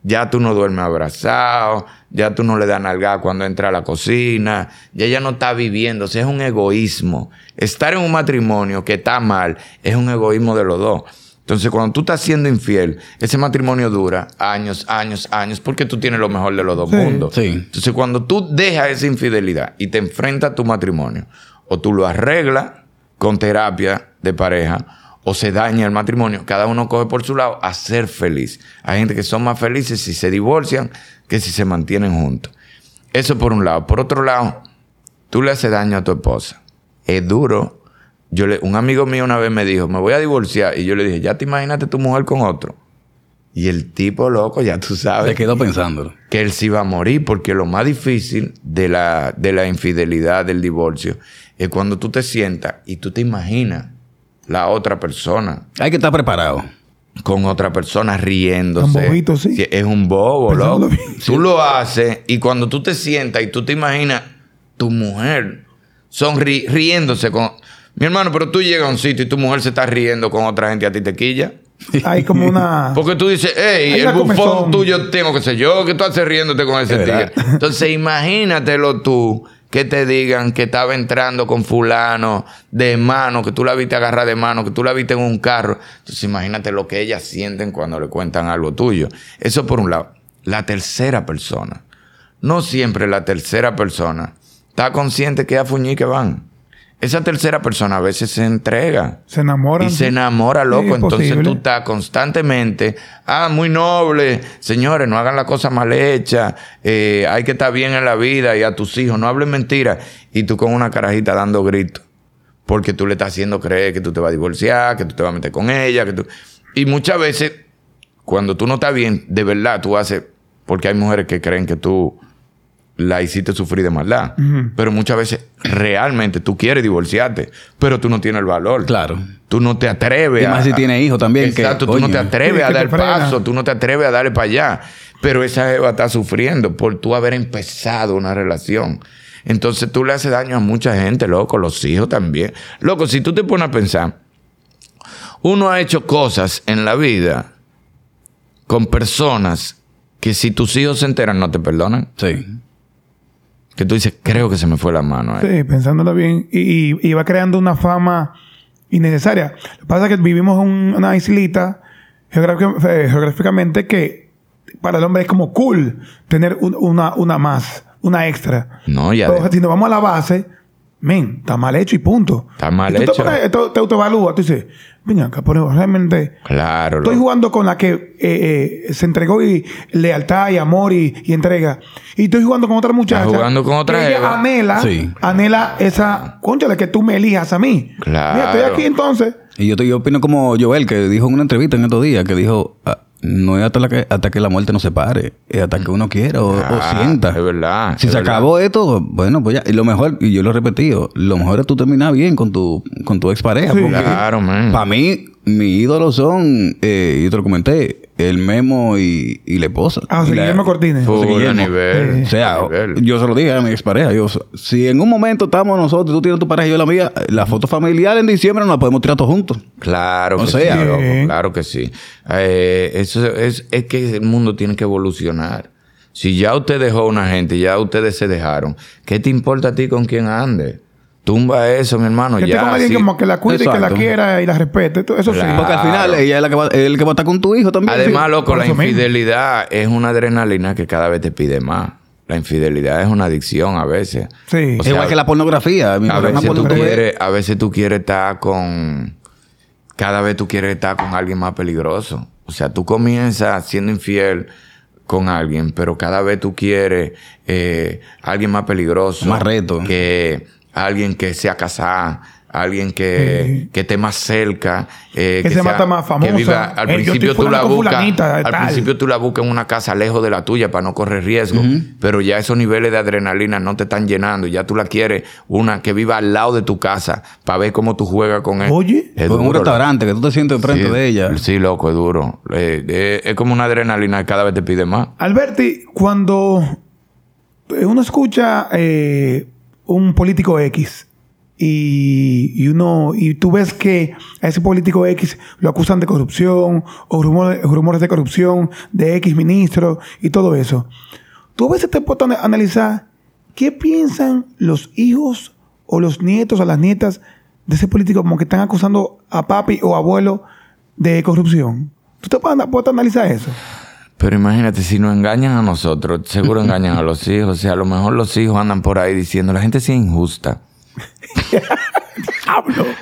Ya tú no duermes abrazado, ya tú no le das nalgada cuando entra a la cocina, ya ella no está viviendo, o sea, es un egoísmo. Estar en un matrimonio que está mal es un egoísmo de los dos. Entonces, cuando tú estás siendo infiel, ese matrimonio dura años, años, años, porque tú tienes lo mejor de los dos Sí. mundos. Sí. Entonces, cuando tú dejas esa infidelidad y te enfrentas a tu matrimonio, o tú lo arreglas con terapia de pareja, o se daña el matrimonio, cada uno coge por su lado a ser feliz. Hay gente que son más felices si se divorcian que si se mantienen juntos. Eso por un lado. Por otro lado, tú le haces daño a tu esposa. Es duro yo le, un amigo mío una vez me dijo, me voy a divorciar. Y yo le dije, ya te imaginaste tu mujer con otro. Y el tipo loco, ya tú sabes. Se quedó pensando. Que él se iba a morir, porque lo más difícil de la, de la infidelidad, del divorcio, es cuando tú te sientas y tú te imaginas la otra persona Hay que estar preparado. con otra persona riéndose. Tan bobito, sí. Es un bobo, Pensándolo loco. bien. Tú lo haces y cuando tú te sientas y tú te imaginas tu mujer sonri riéndose con... Mi hermano, pero tú llegas a un sitio y tu mujer se está riendo con otra gente a ti te quilla. Hay como una. Porque tú dices, hey, el bufón comezón. tuyo tengo que ser yo, que tú haces riéndote con ese tigre. Entonces, imagínatelo tú, que te digan que estaba entrando con fulano de mano, que tú la viste agarrar de mano, que tú la viste en un carro. Entonces, imagínate lo que ellas sienten cuando le cuentan algo tuyo. Eso por un lado. La tercera persona. No siempre la tercera persona está consciente que a fuñí que van. Esa tercera persona a veces se entrega. Se enamoran. Y se enamora, loco. Entonces tú estás constantemente, ah, muy noble. Señores, no hagan la cosa mal hecha. Eh, hay que estar bien en la vida y a tus hijos, no hablen mentiras. Y tú con una carajita dando gritos. Porque tú le estás haciendo creer que tú te vas a divorciar, que tú te vas a meter con ella. que tú... Y muchas veces, cuando tú no estás bien, de verdad tú haces. Porque hay mujeres que creen que tú la hiciste sufrir de maldad. Pero muchas veces realmente tú quieres divorciarte, pero tú no tienes el valor. Claro. Tú no te atreves Y más si tiene hijos también, que, Exacto, tú no te atreves a dar frena. paso, tú no te atreves a darle para allá. Pero esa jeva está sufriendo por tú haber empezado una relación. Entonces tú le haces daño a mucha gente, loco, los hijos también. Loco, si tú te pones a pensar, uno ha hecho cosas en la vida con personas que si tus hijos se enteran no te perdonan. Sí. Que tú dices, creo que se me fue la mano. ahí. Sí, pensándolo bien. Y, y- y va creando una fama innecesaria. Lo que pasa es que vivimos en una islita eh, geográficamente que para el hombre es como cool tener un- una, una más, una extra. No, ya. Pero si nos vamos a la base, men, está mal hecho y punto. Está mal Y tú hecho. Te, pones- te, te autoevalúas, tú dices, venga, acá ponemos realmente. Claro, Estoy jugando con la que eh, eh, se entregó y lealtad y amor y, y entrega. Y estoy jugando con otra muchacha. Estás jugando con otra que ella anhela, Sí. anhela esa, conchale, que tú me elijas a mí. Claro. Mira, estoy aquí entonces. Y yo, te- yo opino como Joel, que dijo en una entrevista en estos días, que dijo, ah, no es hasta, la que, hasta que la muerte nos separe, es hasta que uno quiera o, o Ah, sienta. es verdad, Si es se verdad. acabó esto, bueno, pues ya. Y lo mejor, y yo lo he repetido, lo mejor es tú terminar bien con tu, con tu expareja. Sí. porque Claro, man. Para mí, mis ídolos son, eh, yo te lo comenté, el Memo y, y la esposa. Ah, la- Guillermo Cortines. Full José a Guillermo. nivel. Eh. O sea, a nivel. yo se lo dije a mi expareja. Yo, si en un momento estamos nosotros, tú tienes tu pareja y yo la mía, la foto familiar en diciembre nos la podemos tirar todos juntos. Claro O que sea, sí, loco, claro que sí. Eh, eso es, es que el mundo tiene que evolucionar. Si ya usted dejó a una gente, ya ustedes se dejaron, ¿qué te importa a ti con quién ande? Tumba eso, mi hermano. Que esté ya, con alguien sí. como que la cuide y que la quiera y la respete. Todo Eso Claro. Porque al final ella es la que va, el que va a estar con tu hijo también. Además, Sí. loco, la mismo. infidelidad es una adrenalina que cada vez te pide más. La infidelidad es una adicción a veces. Sí. O Es sea, igual que la pornografía. A veces, tú pornografía- quieres, a veces tú quieres estar con... Cada vez tú quieres estar con alguien más peligroso. O sea, tú comienzas siendo infiel con alguien, pero cada vez tú quieres eh, alguien más peligroso. Más reto. Que alguien que sea casado, alguien que, Sí. que esté más cerca. eh, Que se mata más famosa. Que viva, al Eh, principio tú la buscas. fulanita, Al principio tú la buscas en una casa lejos de la tuya para no correr riesgo. Pero ya esos niveles de adrenalina no te están llenando. Ya tú la quieres una que viva al lado de tu casa para ver cómo tú juegas con él. Oye. Es O en un duro, restaurante que tú te sientes enfrente Sí, de ella. Sí, loco, es duro. Eh, eh, es como una adrenalina que cada vez te pide más. Alberti, cuando uno escucha eh, un político X y, uno y tú ves que a ese político X lo acusan de corrupción o rumores, de corrupción de X ministro y todo eso, tú a veces te puedes ana- analizar qué piensan los hijos o los nietos o las nietas de ese político como que están acusando a papi o abuelo de corrupción. ¿Tú te puedes, puedes analizar eso? Pero imagínate, si nos engañan a nosotros, seguro engañan a los hijos. O sea, a lo mejor los hijos andan por ahí diciendo, la gente sí es injusta.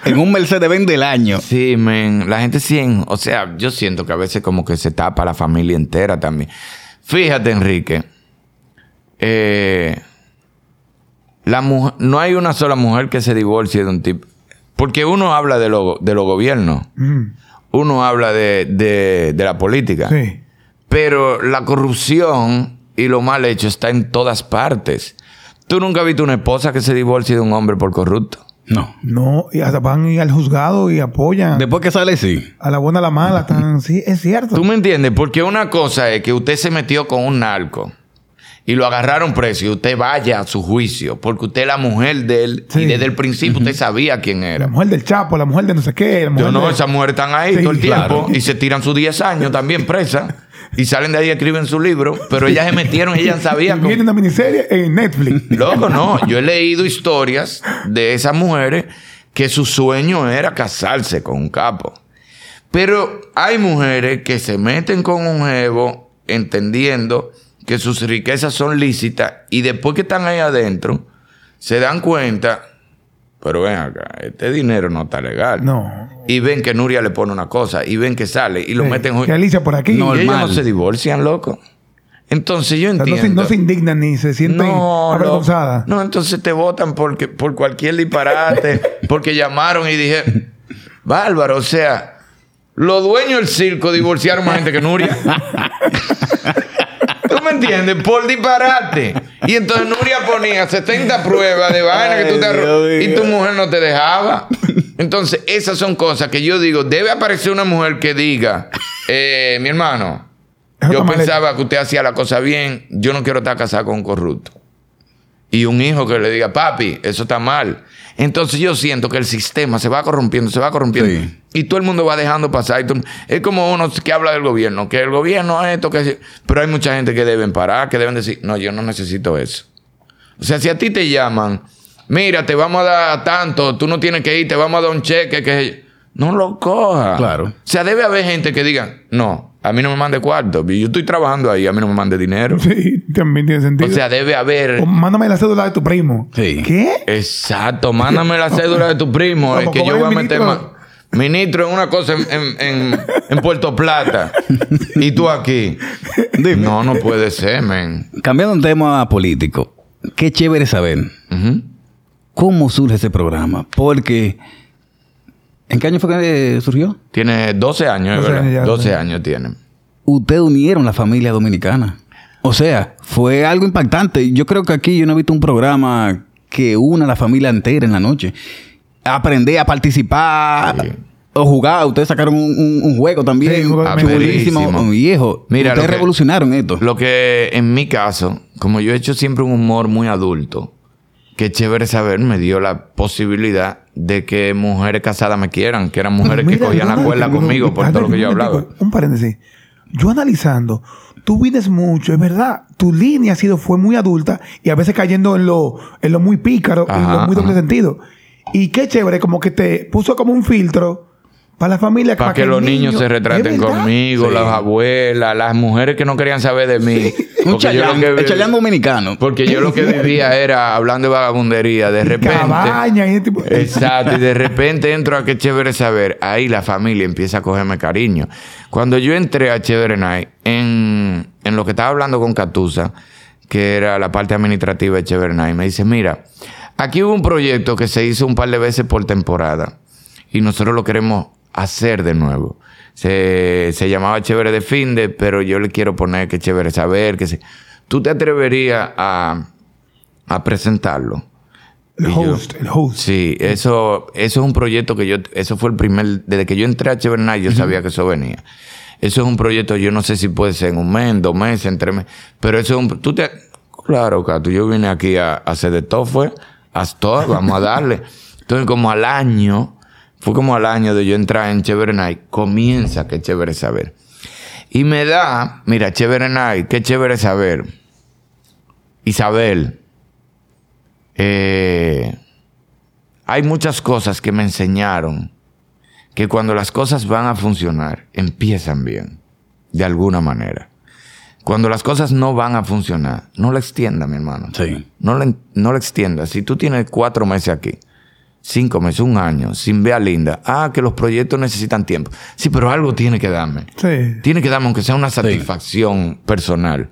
En un Mercedes Benz del año. Sí, men, la gente sí, en- o sea, yo siento que a veces como que se tapa la familia entera también. Fíjate, Enrique, eh, la mujer, no hay una sola mujer que se divorcie de un tipo. Porque uno habla de los de los gobiernos, Mm, uno habla de, de- de la política, sí. Pero la corrupción y lo mal hecho está en todas partes. ¿Tú nunca has visto una esposa que se divorcie de un hombre por corrupto? No. No, y hasta van y al juzgado y apoyan Después que sale, sí. a la buena a la mala. Están, sí, es cierto. ¿Tú me entiendes? Porque una cosa es que usted se metió con un narco y lo agarraron preso y usted vaya a su juicio, porque usted es la mujer de él Sí. y desde el principio usted sabía quién La era. mujer del Chapo, la mujer de no sé qué. La mujer Yo no, de- esas mujeres están ahí Sí, todo el tiempo claro. y se tiran sus 10 años también presas y salen de ahí y escriben su libro, pero ellas se metieron y ellas sabían. Viene una miniserie en Netflix. Loco, no. Yo he leído historias de esas mujeres que su sueño era casarse con un capo. Pero hay mujeres que se meten con un jevo entendiendo que sus riquezas son lícitas y después que están ahí adentro se dan cuenta, pero ven acá, este dinero no está legal. No. Y ven que Nuria le pone una cosa y ven que sale y lo Sí. meten... Que Alicia por aquí. No, y ellos no Normal. se divorcian, loco. Entonces yo O sea, no, se, entiendo... no se indignan ni se sienten No, avergonzadas. No, no, entonces te votan porque, por cualquier disparate, porque llamaron y dije, bárbaro, o sea, los dueños del circo divorciaron más gente que Nuria. ¿Tú me entiendes? Por disparate. Y entonces Nuria ponía 70 pruebas de vaina que tú te Dios y tu mujer no te dejaba. Entonces, esas son cosas que yo digo, debe aparecer una mujer que diga, eh, mi hermano, yo pensaba que usted hacía la cosa bien, yo no quiero estar casado con un corrupto. Y un hijo que le diga, papi, eso está mal. Entonces yo siento que el sistema se va corrompiendo, se va corrompiendo. Sí. Y todo el mundo va dejando pasar. Es como uno que habla del gobierno, que el gobierno es esto, que es- Pero hay mucha gente que deben parar, que deben decir, no, yo no necesito eso. O sea, si a ti te llaman, mira, te vamos a dar tanto, tú no tienes que ir, te vamos a dar un cheque, que no lo coja. Claro. O sea, debe haber gente que diga, no, a mí no me mande cuarto, yo estoy trabajando ahí, a mí no me mande dinero. Sí, también tiene sentido. O sea, debe haber... O mándame la cédula de tu primo. Sí. ¿Qué? Exacto, mándame la cédula de tu primo, Como es que yo voy a meter ministro. más. Ministro en una cosa en, en- en- en Puerto Plata y tú aquí. Dime. No, no puede ser, men. Cambiando un tema político, qué chévere saber cómo surge ese programa. Porque, ¿en qué año fue que surgió? Tiene 12 años, es 12 ¿verdad? años ya, 12 sí. años tiene. Ustedes unieron la familia dominicana. O sea, fue algo impactante. Yo creo que aquí yo no he visto un programa que una a la familia entera en la noche. Aprender a participar Sí. o jugar. Ustedes sacaron un, un- un juego también. Chulísimo, viejo. Mira, Ustedes lo que- revolucionaron esto. Lo que en mi caso, como yo he hecho siempre un humor muy adulto, que chévere saber, me dio la posibilidad de que mujeres casadas me quieran, que eran mujeres que cogían la cuerda conmigo por todo lo que yo hablaba. Un paréntesis. Yo analizando, tú vienes mucho, es verdad. Tu línea ha sido, fue muy adulta y a veces cayendo en lo, en lo muy pícaro, en lo muy doble ajá. sentido. Y qué chévere, como que te puso como un filtro para la familia. Para que el los niños niño- se ¿Es retraten conmigo, Sí. las abuelas, las mujeres que no querían saber de mí. Un chayán, que, el chayán dominicano. porque yo lo que vivía era hablando de vagabundería. De repente. Cabaña y ese tipo. Exacto, y de repente entro a qué chévere saber. Ahí la familia empieza a cogerme cariño. Cuando yo entré a Chévere Night, en, en lo que estaba hablando con Catusa, que era la parte administrativa de Chévere Night, me dice: Mira, aquí hubo un proyecto que se hizo un par de veces por temporada y nosotros lo queremos hacer de nuevo. Se, se llamaba Chévere de Finde, pero yo le quiero poner que Chévere Saber, que se... ¿Tú te atreverías a, a presentarlo? El yo- host, el host. Sí, eso, eso es un proyecto que yo, eso fue el primer, desde que yo entré a Chévere Night, yo sabía que eso venía. Eso es un proyecto, yo no sé si puede ser en un mes, en dos meses, en tres meses, pero eso es un, tú te, claro, Cato, yo vine aquí a, a hacer de todo, fue, haz todo, vamos a darle. Entonces, como al año, fue como al año de yo entrar en Chévere Night, comienza que Chévere Saber. Y me da, mira, Chévere Night, qué chévere saber. Isabel, eh, hay muchas cosas que me enseñaron que cuando las cosas van a funcionar, empiezan bien, de alguna manera. Cuando las cosas no van a funcionar, no la extienda, mi hermano. Sí. No le, no le extiendas. Si tú tienes cuatro meses aquí, cinco meses, un año, sin ver a Linda, ah, que los proyectos necesitan tiempo. Sí, pero algo tiene que darme. Sí. Tiene que darme, aunque sea una satisfacción personal.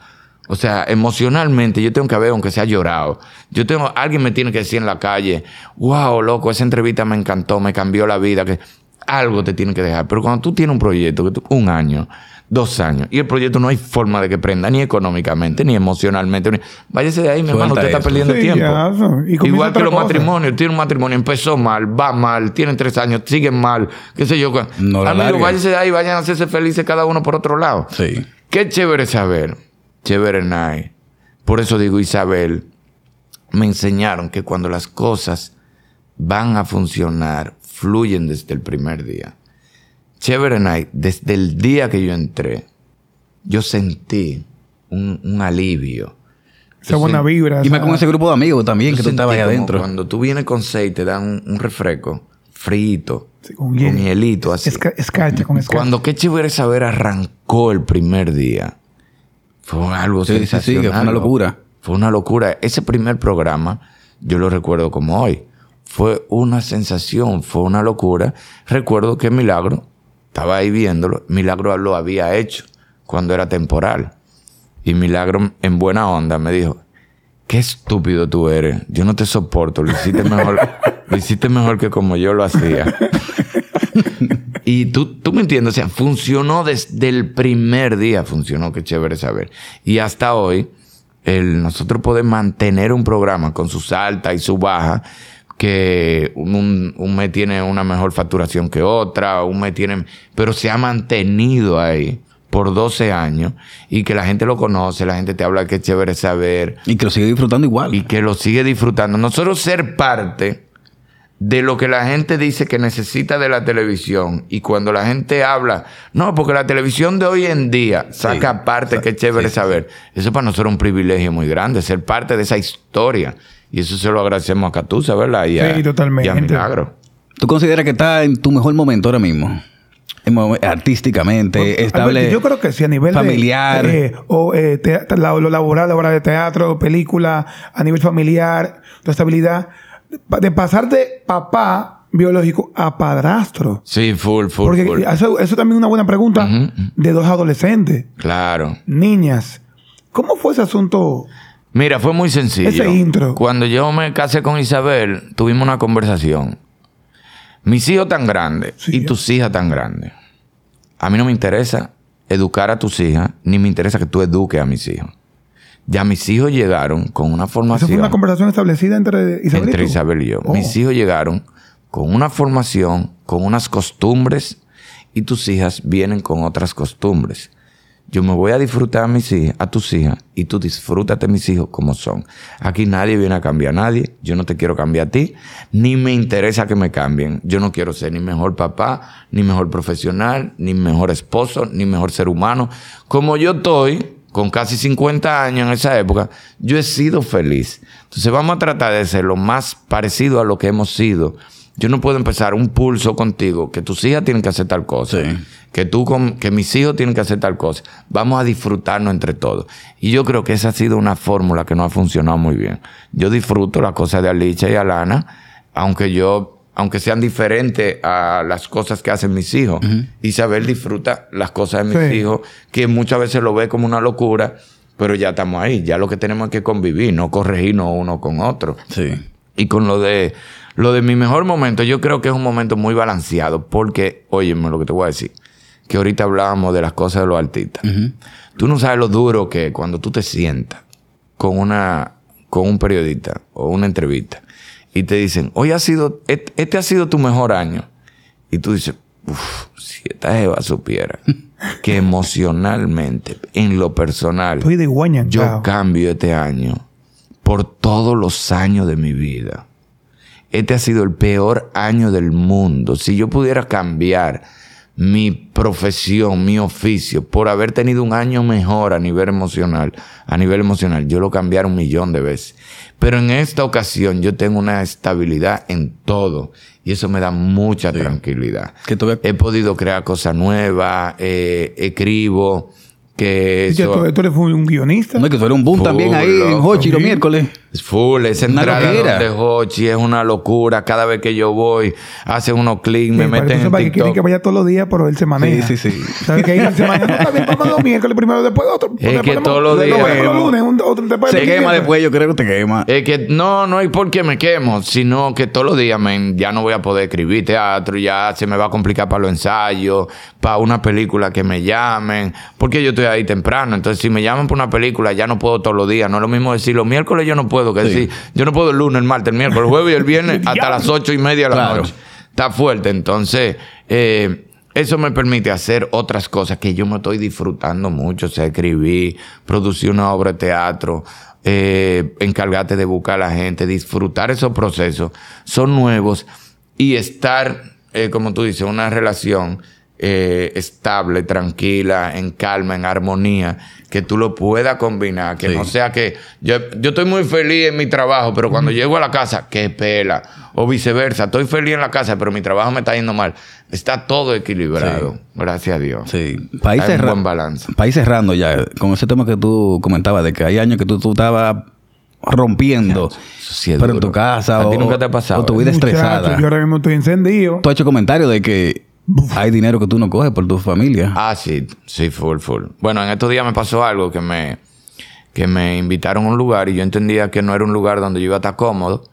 O sea, emocionalmente yo tengo que haber, aunque sea llorado. Yo tengo, alguien me tiene que decir en la calle, wow, loco, esa entrevista me encantó, me cambió la vida, que algo te tiene que dejar. Pero cuando tú tienes un proyecto, que tú- un año, dos años, y el proyecto no hay forma de que prenda, ni económicamente, ni emocionalmente, ni- váyase de ahí, mi hermano, usted está perdiendo Sí, tiempo. ya. Y Igual que los cosa. matrimonios, tiene un matrimonio, empezó mal, va mal, tienen tres años, siguen mal, qué sé yo. No Amigo, váyase de ahí, vayan a hacerse felices cada uno por otro lado. Sí. Qué chévere saber. Chévere, Nay. Por eso digo, Isabel, me enseñaron que cuando las cosas van a funcionar, fluyen desde el primer día. Chévere, Nay, desde el día que yo entré, yo sentí un, un alivio. Esa buena vibra. Y esa- con ese grupo de amigos también, Yo que tú estabas ahí adentro. Cuando tú vienes con seis, te dan un, un refresco frito, Sí, con hielito así. Esca- escarcha con escarcha. Cuando qué chévere saber arrancó el primer día. Fue algo Sí, sí, sí, que sensacional. fue una locura. Fue una locura. Ese primer programa, yo lo recuerdo como hoy. Fue una sensación, fue una locura. Recuerdo que Milagro, estaba ahí viéndolo, Milagro lo había hecho cuando era temporal. Y Milagro, en buena onda, me dijo, qué estúpido tú eres. Yo no te soporto. Lo hiciste mejor, lo hiciste mejor que como yo lo hacía. Y tú, tú me entiendes, o sea, funcionó desde el primer día, funcionó, qué chévere saber. Y hasta hoy, el, nosotros podemos mantener un programa con sus altas y su baja, que un, un mes tiene una mejor facturación que otra, un mes tiene, pero se ha mantenido ahí por 12 años y que la gente lo conoce, la gente te habla que es chévere saber Y que lo sigue disfrutando igual. y que lo sigue disfrutando. Nosotros ser parte de lo que la gente dice que necesita de la televisión y cuando la gente habla, no, porque la televisión de hoy en día saca parte que es chévere saber. Eso para nosotros es un privilegio muy grande, ser parte de esa historia. Y eso se lo agradecemos a Catusa, ¿verdad? Y a, Sí, totalmente. y a Milagro. ¿Tú consideras que estás en tu mejor momento ahora mismo? En mo- Artísticamente, Bueno, estable. Alberto, Yo creo que sí, a nivel de- familiar. eh, o eh, te- la- lo laboral, la obra de teatro, película, a nivel familiar, tu estabilidad. De, pasar de papá biológico a padrastro. Sí, full, full, Porque full. eso, eso también es una buena pregunta de dos adolescentes, Claro. niñas. ¿Cómo fue ese asunto? Mira, fue muy sencillo. Ese intro. Cuando yo me casé con Isabel, tuvimos una conversación. Mis hijos tan grandes Sí. y tus hijas tan grandes. A mí no me interesa educar a tus hijas, ni me interesa que tú eduques a mis hijos. Ya mis hijos llegaron con una ¿Eso formación fue una conversación establecida entre Isabel entre y tú? Isabel y yo. Oh. Mis hijos llegaron con una formación, con unas costumbres, y tus hijas vienen con otras costumbres. Yo me voy a disfrutar a mis hijas, a tus hijas, y tú disfrútate a mis hijos como son. Aquí nadie viene a cambiar a nadie. Yo no te quiero cambiar a ti, ni me interesa que me cambien. Yo no quiero ser ni mejor papá, ni mejor profesional, ni mejor esposo, ni mejor ser humano. Como yo estoy, con casi 50 años en esa época, yo he sido feliz. Entonces vamos a tratar de ser lo más parecido a lo que hemos sido. Yo no puedo empezar un pulso contigo que tus hijas tienen que hacer tal cosa, Sí. que tú con, que mis hijos tienen que hacer tal cosa. Vamos a disfrutarnos entre todos. Y yo creo que esa ha sido una fórmula que no ha funcionado muy bien. Yo disfruto las cosas de Alicia y Alana, aunque yo, aunque sean diferentes a las cosas que hacen mis hijos. Isabel disfruta las cosas de mis Sí. hijos, que muchas veces lo ve como una locura, pero ya estamos ahí. Ya lo que tenemos es que convivir, no corregirnos uno con otro. Sí. Y con lo de lo de mi mejor momento, yo creo que es un momento muy balanceado, porque, óyeme lo que te voy a decir, que ahorita hablábamos de las cosas de los artistas. Tú no sabes lo duro que es cuando tú te sientas con una con un periodista o una entrevista y te dicen, hoy ha sido, este ha sido tu mejor año. Y tú dices, uff, si esta Eva supiera que emocionalmente, en lo personal, Estoy de guaña. yo cambio este año por todos los años de mi vida. Este ha sido el peor año del mundo. Si yo pudiera cambiar mi profesión, mi oficio, por haber tenido un año mejor a nivel emocional, a nivel emocional, yo lo cambiara un millón de veces. Pero en esta ocasión yo tengo una estabilidad en todo y eso me da mucha tranquilidad. Que He podido crear cosas nuevas, eh, escribo, que eso tú, tú eres un guionista. No, que tú eres un boom Full, también ahí en. Hochi los miércoles. Es full, esa Una entrada loquera. de Hochi es una locura. Cada vez que yo voy, hacen unos clics, me meten en sepas que quieren que TikTok. vaya todos los días, pero él se maneja. Sí, sí, sí. ¿Sabes que ahí se maneja? No, vamos los miércoles primero, después otro. Es que todos los después días- los lunes, un- otro, después Se quema después, yo creo que te quema. Es que no, no es porque me quemo, sino que todos los días men, ya no voy a poder escribir teatro, ya se me va a complicar para los ensayos, para una película que me llamen, porque yo estoy ahí temprano. Entonces, si me llaman para una película, ya no puedo todos los días. No es lo mismo decir los miércoles, yo no puedo, que decir, yo no puedo el lunes, el martes, el miércoles, el jueves y el viernes hasta las ocho y media de la Claro. noche. Está fuerte. Entonces, eh, eso me permite hacer otras cosas que yo me estoy disfrutando mucho. O sea, escribir, producir una obra de teatro, eh, encargarte de buscar a la gente, disfrutar esos procesos. Son nuevos y estar, eh, como tú dices, una relación eh, estable, tranquila, en calma, en armonía, que tú lo puedas combinar, que Sí. no sea que yo, yo estoy muy feliz en mi trabajo, pero cuando llego a la casa, qué pela, o viceversa, estoy feliz en la casa, pero mi trabajo me está yendo mal. Está todo equilibrado, gracias a Dios. Sí. País Hay un cerra- buen balance. País cerrando ya, con ese tema que tú comentabas, de que hay años que tú, tú estabas rompiendo. sí pero en tu casa ¿A ti o, nunca te ha pasado o tu vida Muchacho, estresada. Yo ahora mismo estoy encendido. Tú has hecho comentarios de que hay dinero que tú no coges por tu familia. Ah, sí, sí, full, full. Bueno, en estos días me pasó algo que me, que me invitaron a un lugar y yo entendía que no era un lugar donde yo iba a estar cómodo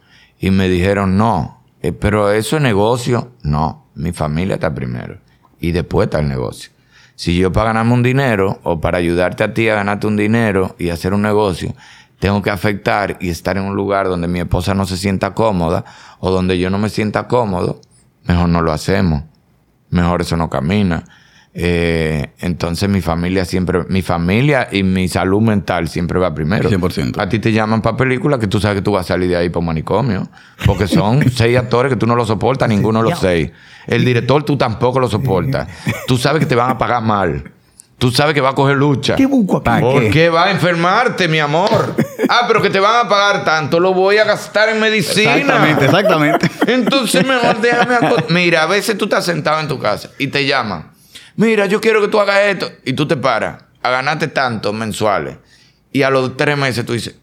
y me dijeron, no, eh, pero eso es negocio. No, mi familia está primero y después está el negocio. Si yo para ganarme un dinero o para ayudarte a ti a ganarte un dinero y hacer un negocio, tengo que afectar y estar en un lugar donde mi esposa no se sienta cómoda o donde yo no me sienta cómodo, mejor no lo hacemos mejor eso no camina. Eh, entonces mi familia siempre, mi familia y mi salud mental siempre va primero. 100%. A ti te llaman para películas que tú sabes que tú vas a salir de ahí un manicomio. Porque son seis actores que tú no los soportas, ninguno de los seis. El director tú tampoco lo soportas. Tú sabes que te van a pagar mal. Tú sabes que va a coger lucha. ¿Qué busco aquí? ¿Por qué? va a enfermarte, mi amor? Ah, pero que te van a pagar tanto, lo voy a gastar en medicina. Exactamente, exactamente. Entonces mejor déjame Mira, a veces tú estás sentado en tu casa y te llaman. Mira, yo quiero que tú hagas esto. Y tú te paras a ganarte tantos mensuales. Y a los tres meses tú dices,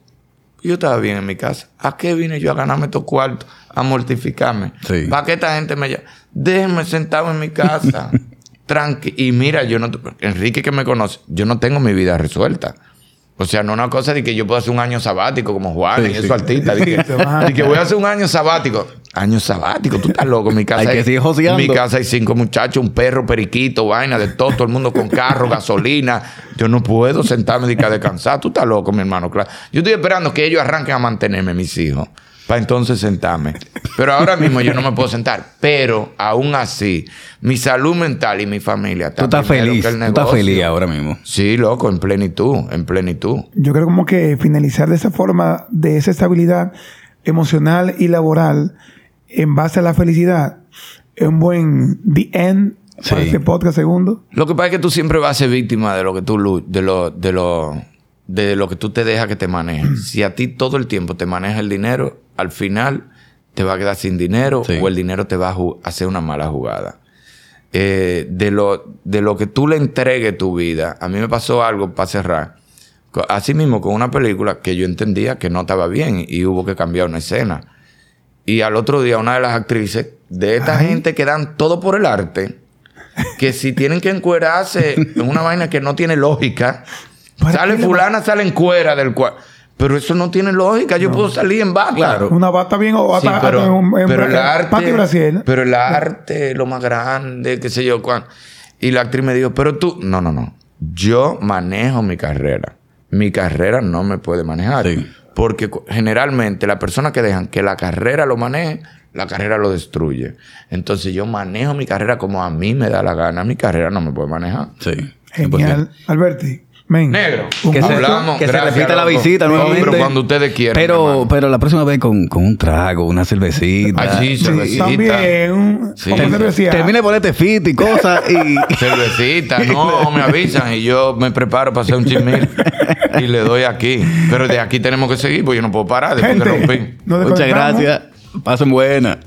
yo estaba bien en mi casa. ¿A qué vine yo a ganarme estos cuartos? A mortificarme. Sí. ¿Para qué esta gente me llama? Déjeme sentado en mi casa. Tranqui. Y mira, yo no... Enrique que me conoce, yo no tengo mi vida resuelta. O sea, no una cosa de que yo puedo hacer un año sabático como Juan Sí, y sí. esos artistas. De que, de voy a hacer un año sabático. Año sabático, tú estás loco. En mi casa Hay que seguir joseando. En mi casa hay cinco muchachos, un perro, periquito, vaina de todo, todo el mundo con carro, gasolina. Yo no puedo sentarme y que a descansar. Tú estás loco, mi hermano. Claro. Yo estoy esperando que ellos arranquen a mantenerme, mis hijos, para entonces sentarme. Pero ahora mismo yo no me puedo sentar. Pero aún así, mi salud mental y mi familia Tú estás feliz. que el Tú estás feliz ahora mismo. Sí, loco, en plenitud, en plenitud. Yo creo como que finalizar de esa forma, de esa estabilidad emocional y laboral en base a la felicidad, es un buen the end para Sí. este podcast segundo. Lo que pasa es que tú siempre vas a ser víctima de lo que tú de lo, de lo, de lo que tú te dejas que te maneje. si a ti todo el tiempo te maneja el dinero, al final te va a quedar sin dinero Sí. o el dinero te va a hacer una mala jugada. Eh, de, lo, de lo que tú le entregues tu vida, a mí me pasó algo para cerrar. Así mismo con una película que yo entendía que no estaba bien y hubo que cambiar una escena. Y al otro día una de las actrices de esta gente que dan todo por el arte, que si tienen que encuerarse en una vaina que no tiene lógica, ¿Para sale fulana, sale en cuera del cual. Pero eso no tiene lógica. Yo puedo salir en bata. Claro. Una bata bien o Sí, bata pero, en, en- pero el arte, pero el arte, lo más grande, qué sé yo cuán. Y la actriz me dijo, pero tú, no, no, no. Yo manejo mi carrera. Mi carrera no me puede manejar. Sí. Porque generalmente las personas que dejan que la carrera lo maneje, la carrera lo destruye. Entonces yo manejo mi carrera como a mí me da la gana. Mi carrera no me puede manejar. Sí. Genial. Alberti, men. Negro. un Que se, que se repita la visita No, nuevamente. pero cuando ustedes quieran, Pero, pero la próxima vez con, con un trago, una cervecita. Ay, sí, Sí, cervecita. también. Un, Sí. como te decía, Termine de ponerte fit y cosas y... Cervecita, no, me avisan y yo me preparo para hacer un chismil y le doy aquí. Pero de aquí tenemos que seguir, porque yo no puedo parar después que rompí. gente, nos Muchas gracias. Pasen buena.